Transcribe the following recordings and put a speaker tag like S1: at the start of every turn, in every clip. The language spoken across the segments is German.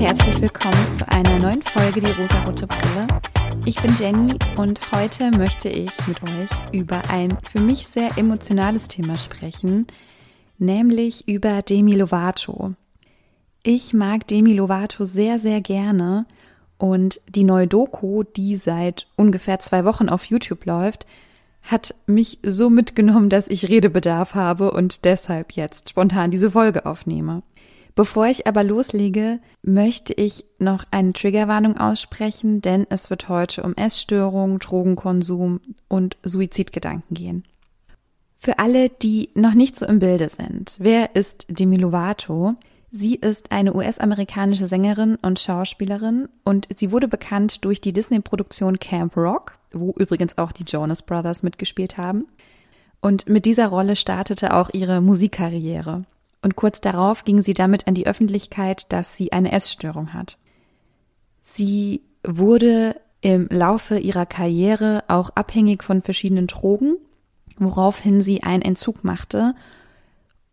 S1: herzlich willkommen zu einer neuen Folge Die rosarote Brille. Ich bin Jenny und heute möchte ich mit euch über ein für mich sehr emotionales Thema sprechen, nämlich über Demi Lovato. Ich mag Demi Lovato sehr, sehr gerne und die neue Doku, die seit ungefähr zwei Wochen auf YouTube läuft, hat mich so mitgenommen, dass ich Redebedarf habe und deshalb jetzt spontan diese Folge aufnehme. Bevor ich aber loslege, möchte ich noch eine Triggerwarnung aussprechen, denn es wird heute um Essstörungen, Drogenkonsum und Suizidgedanken gehen. Für alle, die noch nicht so im Bilde sind, wer ist Demi Lovato? Sie ist eine US-amerikanische Sängerin und Schauspielerin und sie wurde bekannt durch die Disney-Produktion Camp Rock, wo übrigens auch die Jonas Brothers mitgespielt haben. Und mit dieser Rolle startete auch ihre Musikkarriere. Und kurz darauf ging sie damit an die Öffentlichkeit, dass sie eine Essstörung hat. Sie wurde im Laufe ihrer Karriere auch abhängig von verschiedenen Drogen, woraufhin sie einen Entzug machte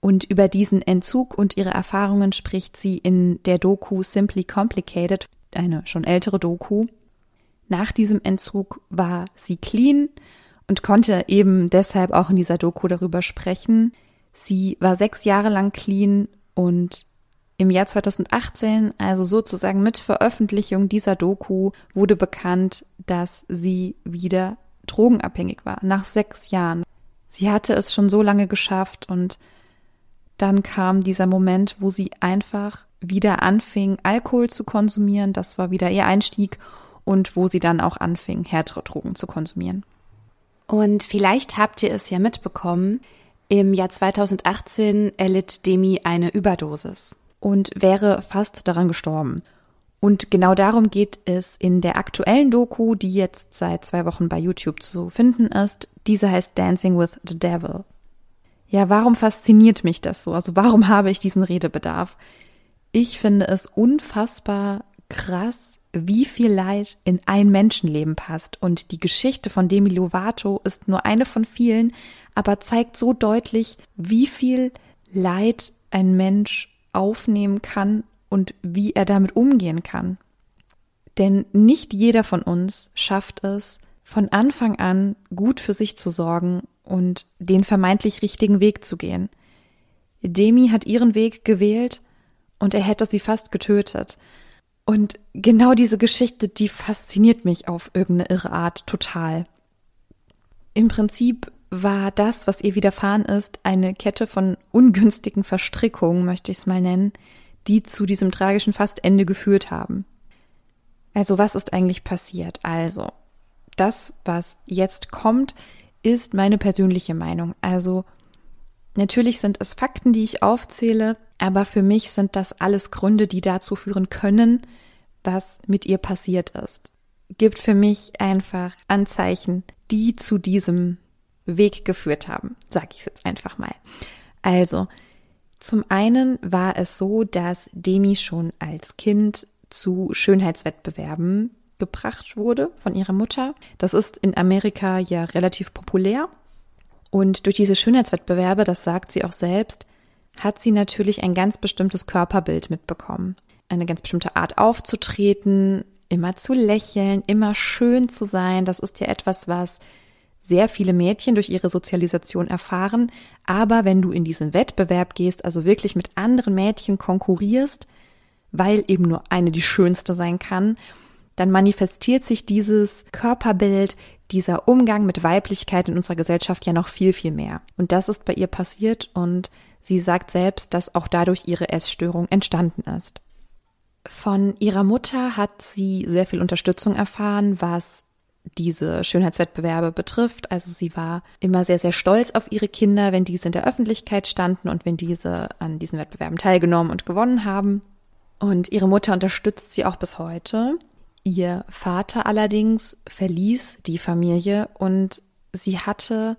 S1: und über diesen Entzug und ihre Erfahrungen spricht sie in der Doku Simply Complicated, eine schon ältere Doku. Nach diesem Entzug war sie clean und konnte eben deshalb auch in dieser Doku darüber sprechen. Sie war sechs Jahre lang clean und im Jahr 2018, also sozusagen mit Veröffentlichung dieser Doku, wurde bekannt, dass sie wieder drogenabhängig war, nach sechs Jahren. Sie hatte es schon so lange geschafft und dann kam dieser Moment, wo sie einfach wieder anfing, Alkohol zu konsumieren. Das war wieder ihr Einstieg und wo sie dann auch anfing, härtere Drogen zu konsumieren. Und vielleicht habt ihr es ja mitbekommen, im Jahr 2018 erlitt Demi eine Überdosis und wäre fast daran gestorben. Und genau darum geht es in der aktuellen Doku, die jetzt seit zwei Wochen bei YouTube zu finden ist. Diese heißt Dancing with the Devil. Ja, warum fasziniert mich das so? Also warum habe ich diesen Redebedarf? Ich finde es unfassbar krass, wie viel Leid in ein Menschenleben passt. Und die Geschichte von Demi Lovato ist nur eine von vielen, aber zeigt so deutlich, wie viel Leid ein Mensch aufnehmen kann und wie er damit umgehen kann. Denn nicht jeder von uns schafft es, von Anfang an gut für sich zu sorgen und den vermeintlich richtigen Weg zu gehen. Demi hat ihren Weg gewählt und er hätte sie fast getötet. Und genau diese Geschichte, die fasziniert mich auf irgendeine irre Art total. Im Prinzip war das, was ihr widerfahren ist, eine Kette von ungünstigen Verstrickungen, möchte ich es mal nennen, die zu diesem tragischen Fastende geführt haben. Also was ist eigentlich passiert? Also, das, was jetzt kommt, ist meine persönliche Meinung. Also natürlich sind es Fakten, die ich aufzähle, aber für mich sind das alles Gründe, die dazu führen können, was mit ihr passiert ist. Gibt für mich einfach Anzeichen, die zu diesem Weg geführt haben, sage ich jetzt einfach mal. Also, zum einen war es so, dass Demi schon als Kind zu Schönheitswettbewerben gebracht wurde von ihrer Mutter. Das ist in Amerika ja relativ populär. Und durch diese Schönheitswettbewerbe, das sagt sie auch selbst, hat sie natürlich ein ganz bestimmtes Körperbild mitbekommen. Eine ganz bestimmte Art aufzutreten, immer zu lächeln, immer schön zu sein. Das ist ja etwas, was sehr viele Mädchen durch ihre Sozialisation erfahren. Aber wenn du in diesen Wettbewerb gehst, also wirklich mit anderen Mädchen konkurrierst, weil eben nur eine die schönste sein kann, dann manifestiert sich dieses Körperbild, dieser Umgang mit Weiblichkeit in unserer Gesellschaft ja noch viel, viel mehr. Und das ist bei ihr passiert und sie sagt selbst, dass auch dadurch ihre Essstörung entstanden ist. Von ihrer Mutter hat sie sehr viel Unterstützung erfahren, was diese Schönheitswettbewerbe betrifft. Also sie war immer sehr, sehr stolz auf ihre Kinder, wenn diese in der Öffentlichkeit standen und wenn diese an diesen Wettbewerben teilgenommen und gewonnen haben. Und ihre Mutter unterstützt sie auch bis heute. Ihr Vater allerdings verließ die Familie und sie hatte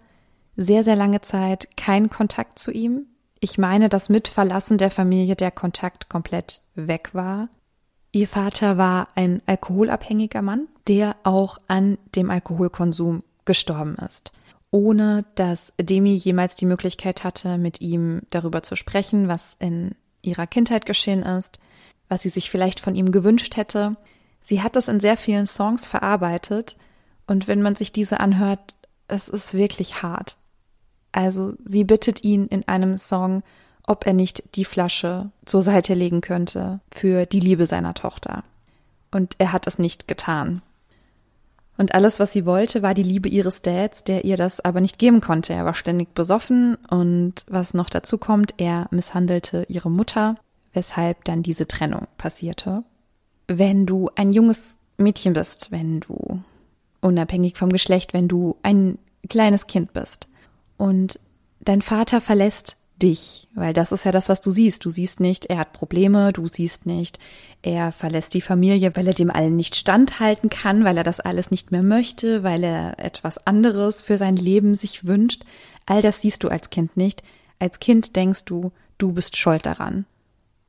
S1: sehr, sehr lange Zeit keinen Kontakt zu ihm. Ich meine, dass mit Verlassen der Familie der Kontakt komplett weg war. Ihr Vater war ein alkoholabhängiger Mann, der auch an dem Alkoholkonsum gestorben ist, ohne dass Demi jemals die Möglichkeit hatte, mit ihm darüber zu sprechen, was in ihrer Kindheit geschehen ist. was sie sich vielleicht von ihm gewünscht hätte. Sie hat das in sehr vielen Songs verarbeitet und wenn man sich diese anhört, es ist wirklich hart. Also sie bittet ihn in einem Song, ob er nicht die Flasche zur Seite legen könnte für die Liebe seiner Tochter. Und er hat es nicht getan. Und alles, was sie wollte, war die Liebe ihres Dads, der ihr das aber nicht geben konnte. Er war ständig besoffen und was noch dazu kommt, er misshandelte ihre Mutter, weshalb dann diese Trennung passierte. Wenn du ein junges Mädchen bist, wenn du unabhängig vom Geschlecht, wenn du ein kleines Kind bist und dein Vater verlässt dich, weil das ist ja das, was du siehst. Du siehst nicht, er hat Probleme, du siehst nicht, er verlässt die Familie, weil er dem allen nicht standhalten kann, weil er das alles nicht mehr möchte, weil er etwas anderes für sein Leben sich wünscht. All das siehst du als Kind nicht. Als Kind denkst du, du bist schuld daran.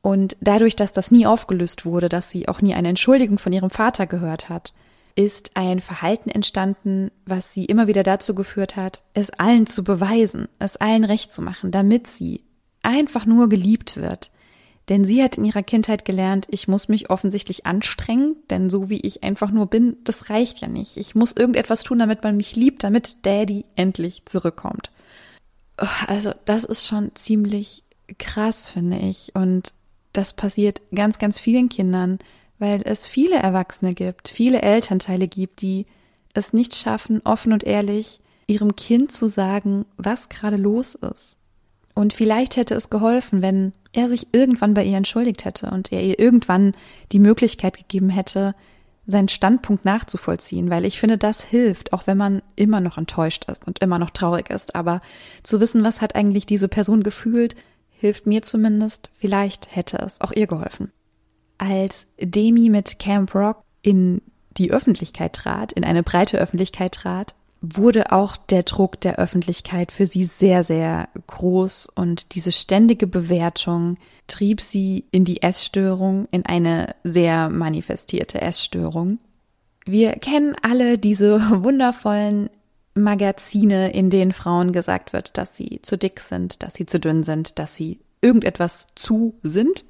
S1: Und dadurch, dass das nie aufgelöst wurde, dass sie auch nie eine Entschuldigung von ihrem Vater gehört hat, ist ein Verhalten entstanden, was sie immer wieder dazu geführt hat, es allen zu beweisen, es allen recht zu machen, damit sie einfach nur geliebt wird. Denn sie hat in ihrer Kindheit gelernt, ich muss mich offensichtlich anstrengen, denn so wie ich einfach nur bin, das reicht ja nicht. Ich muss irgendetwas tun, damit man mich liebt, damit Daddy endlich zurückkommt. Also das ist schon ziemlich krass, finde ich. Und das passiert ganz, ganz vielen Kindern, weil es viele Erwachsene gibt, viele Elternteile gibt, die es nicht schaffen, offen und ehrlich ihrem Kind zu sagen, was gerade los ist. Und vielleicht hätte es geholfen, wenn er sich irgendwann bei ihr entschuldigt hätte und er ihr irgendwann die Möglichkeit gegeben hätte, seinen Standpunkt nachzuvollziehen, weil ich finde, das hilft, auch wenn man immer noch enttäuscht ist und immer noch traurig ist. Aber zu wissen, was hat eigentlich diese Person gefühlt, hilft mir zumindest. Vielleicht hätte es auch ihr geholfen. Als Demi mit Camp Rock in die Öffentlichkeit trat, in eine breite Öffentlichkeit trat, wurde auch der Druck der Öffentlichkeit für sie sehr, sehr groß und diese ständige Bewertung trieb sie in die Essstörung, in eine sehr manifestierte Essstörung. Wir kennen alle diese wundervollen Magazine, in denen Frauen gesagt wird, dass sie zu dick sind, dass sie zu dünn sind, dass sie irgendetwas zu sind.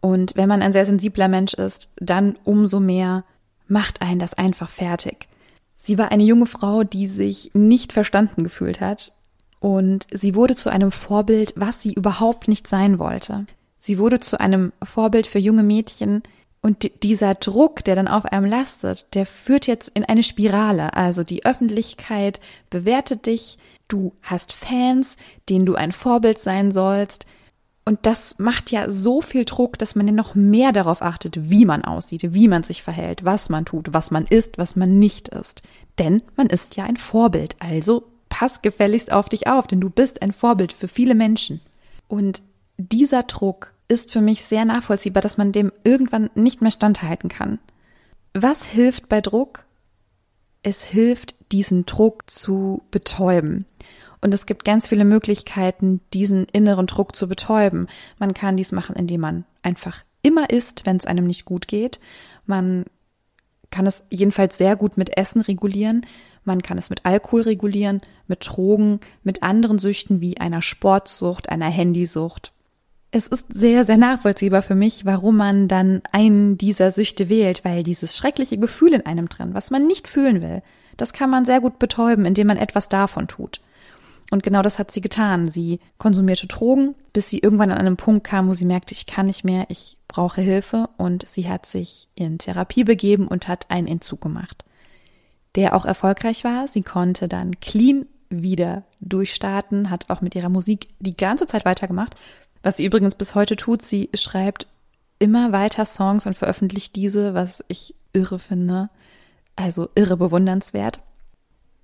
S1: Und wenn man ein sehr sensibler Mensch ist, dann umso mehr macht einen das einfach fertig. Sie war eine junge Frau, die sich nicht verstanden gefühlt hat und sie wurde zu einem Vorbild, was sie überhaupt nicht sein wollte. Sie wurde zu einem Vorbild für junge Mädchen und dieser Druck, der dann auf einem lastet, der führt jetzt in eine Spirale. Also die Öffentlichkeit bewertet dich, du hast Fans, denen du ein Vorbild sein sollst, und das macht ja so viel Druck, dass man ja noch mehr darauf achtet, wie man aussieht, wie man sich verhält, was man tut, was man isst, was man nicht isst. Denn man ist ja ein Vorbild. Also pass gefälligst auf dich auf, denn du bist ein Vorbild für viele Menschen. Und dieser Druck ist für mich sehr nachvollziehbar, dass man dem irgendwann nicht mehr standhalten kann. Was hilft bei Druck? Es hilft, diesen Druck zu betäuben. Und es gibt ganz viele Möglichkeiten, diesen inneren Druck zu betäuben. Man kann dies machen, indem man einfach immer isst, wenn es einem nicht gut geht. Man kann es jedenfalls sehr gut mit Essen regulieren. Man kann es mit Alkohol regulieren, mit Drogen, mit anderen Süchten wie einer Sportsucht, einer Handysucht. Es ist sehr, sehr nachvollziehbar für mich, warum man dann einen dieser Süchte wählt, weil dieses schreckliche Gefühl in einem drin, was man nicht fühlen will, das kann man sehr gut betäuben, indem man etwas davon tut. Und genau das hat sie getan. Sie konsumierte Drogen, bis sie irgendwann an einem Punkt kam, wo sie merkte, ich kann nicht mehr, ich brauche Hilfe. Und sie hat sich in Therapie begeben und hat einen Entzug gemacht, der auch erfolgreich war. Sie konnte dann clean wieder durchstarten, hat auch mit ihrer Musik die ganze Zeit weitergemacht. Was sie übrigens bis heute tut, sie schreibt immer weiter Songs und veröffentlicht diese, was ich irre finde. Also irre bewundernswert.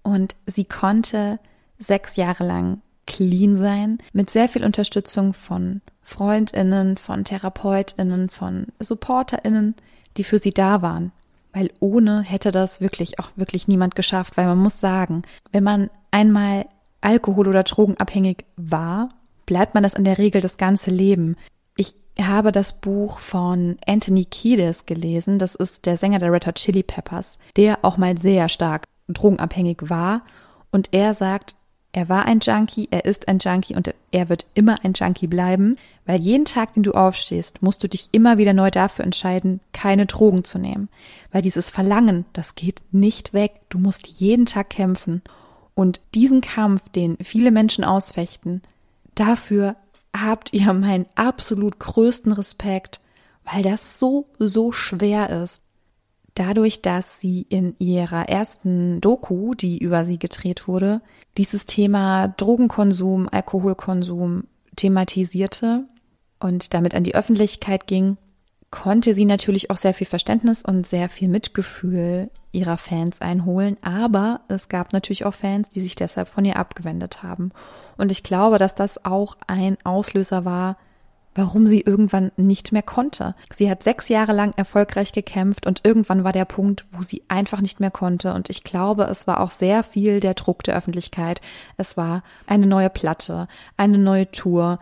S1: Und sie konnte sechs Jahre lang clean sein, mit sehr viel Unterstützung von Freundinnen, von Therapeutinnen, von Supporterinnen, die für sie da waren. Weil ohne hätte das wirklich auch wirklich niemand geschafft, weil man muss sagen, wenn man einmal Alkohol- oder Drogenabhängig war, bleibt man das in der Regel das ganze Leben. Ich habe das Buch von Anthony Kiedis gelesen. Das ist der Sänger der Red Hot Chili Peppers, der auch mal sehr stark drogenabhängig war. Und er sagt, Er war ein Junkie, er ist ein Junkie und er wird immer ein Junkie bleiben, weil jeden Tag, den du aufstehst, musst du dich immer wieder neu dafür entscheiden, keine Drogen zu nehmen. Weil dieses Verlangen, das geht nicht weg. Du musst jeden Tag kämpfen. Und diesen Kampf, den viele Menschen ausfechten, dafür habt ihr meinen absolut größten Respekt, weil das so, so schwer ist. Dadurch, dass sie in ihrer ersten Doku, die über sie gedreht wurde, dieses Thema Drogenkonsum, Alkoholkonsum thematisierte und damit an die Öffentlichkeit ging, konnte sie natürlich auch sehr viel Verständnis und sehr viel Mitgefühl ihrer Fans einholen. Aber es gab natürlich auch Fans, die sich deshalb von ihr abgewendet haben. Und ich glaube, dass das auch ein Auslöser war, warum sie irgendwann nicht mehr konnte. Sie hat sechs Jahre lang erfolgreich gekämpft und irgendwann war der Punkt, wo sie einfach nicht mehr konnte. Und ich glaube, es war auch sehr viel der Druck der Öffentlichkeit. Es war eine neue Platte, eine neue Tour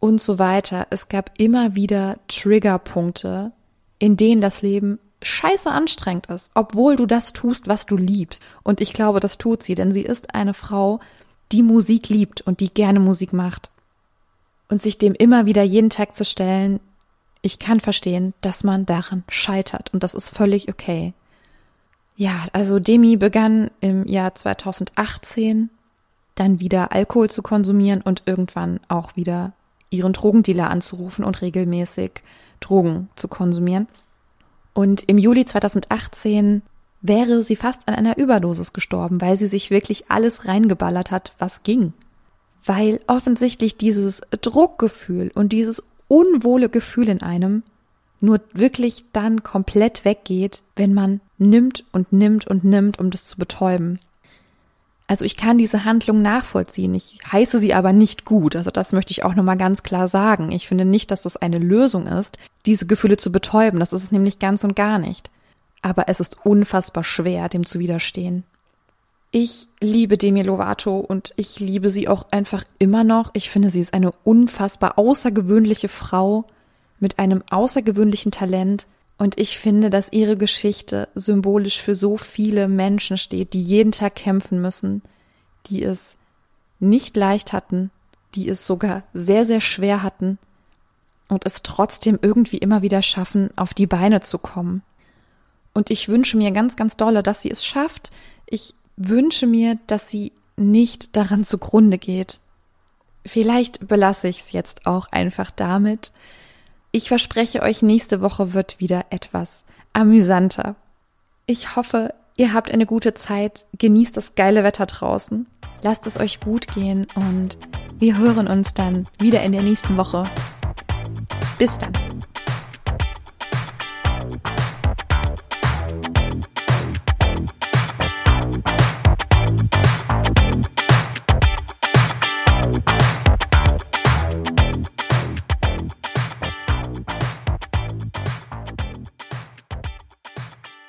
S1: und so weiter. Es gab immer wieder Triggerpunkte, in denen das Leben scheiße anstrengend ist, obwohl du das tust, was du liebst. Und ich glaube, das tut sie, denn sie ist eine Frau, die Musik liebt und die gerne Musik macht und sich dem immer wieder jeden Tag zu stellen, ich kann verstehen, dass man daran scheitert und das ist völlig okay. Ja, also Demi begann im Jahr 2018 dann wieder Alkohol zu konsumieren und irgendwann auch wieder ihren Drogendealer anzurufen und regelmäßig Drogen zu konsumieren. Und im Juli 2018 wäre sie fast an einer Überdosis gestorben, weil sie sich wirklich alles reingeballert hat, was ging weil offensichtlich dieses Druckgefühl und dieses unwohle Gefühl in einem nur wirklich dann komplett weggeht, wenn man nimmt und nimmt und nimmt, um das zu betäuben. Also ich kann diese Handlung nachvollziehen. Ich heiße sie aber nicht gut. Also das möchte ich auch nochmal ganz klar sagen. Ich finde nicht, dass das eine Lösung ist, diese Gefühle zu betäuben. Das ist es nämlich ganz und gar nicht. Aber es ist unfassbar schwer, dem zu widerstehen. Ich liebe Demi Lovato und ich liebe sie auch einfach immer noch. Ich finde, sie ist eine unfassbar außergewöhnliche Frau mit einem außergewöhnlichen Talent. Und ich finde, dass ihre Geschichte symbolisch für so viele Menschen steht, die jeden Tag kämpfen müssen, die es nicht leicht hatten, die es sogar sehr, sehr schwer hatten und es trotzdem irgendwie immer wieder schaffen, auf die Beine zu kommen. Und ich wünsche mir ganz, ganz dolle, dass sie es schafft. Ich wünsche mir, dass sie nicht daran zugrunde geht. Vielleicht belasse ich es jetzt auch einfach damit. Ich verspreche euch, nächste Woche wird wieder etwas amüsanter. Ich hoffe, ihr habt eine gute Zeit, genießt das geile Wetter draußen, lasst es euch gut gehen und wir hören uns dann wieder in der nächsten Woche. Bis dann.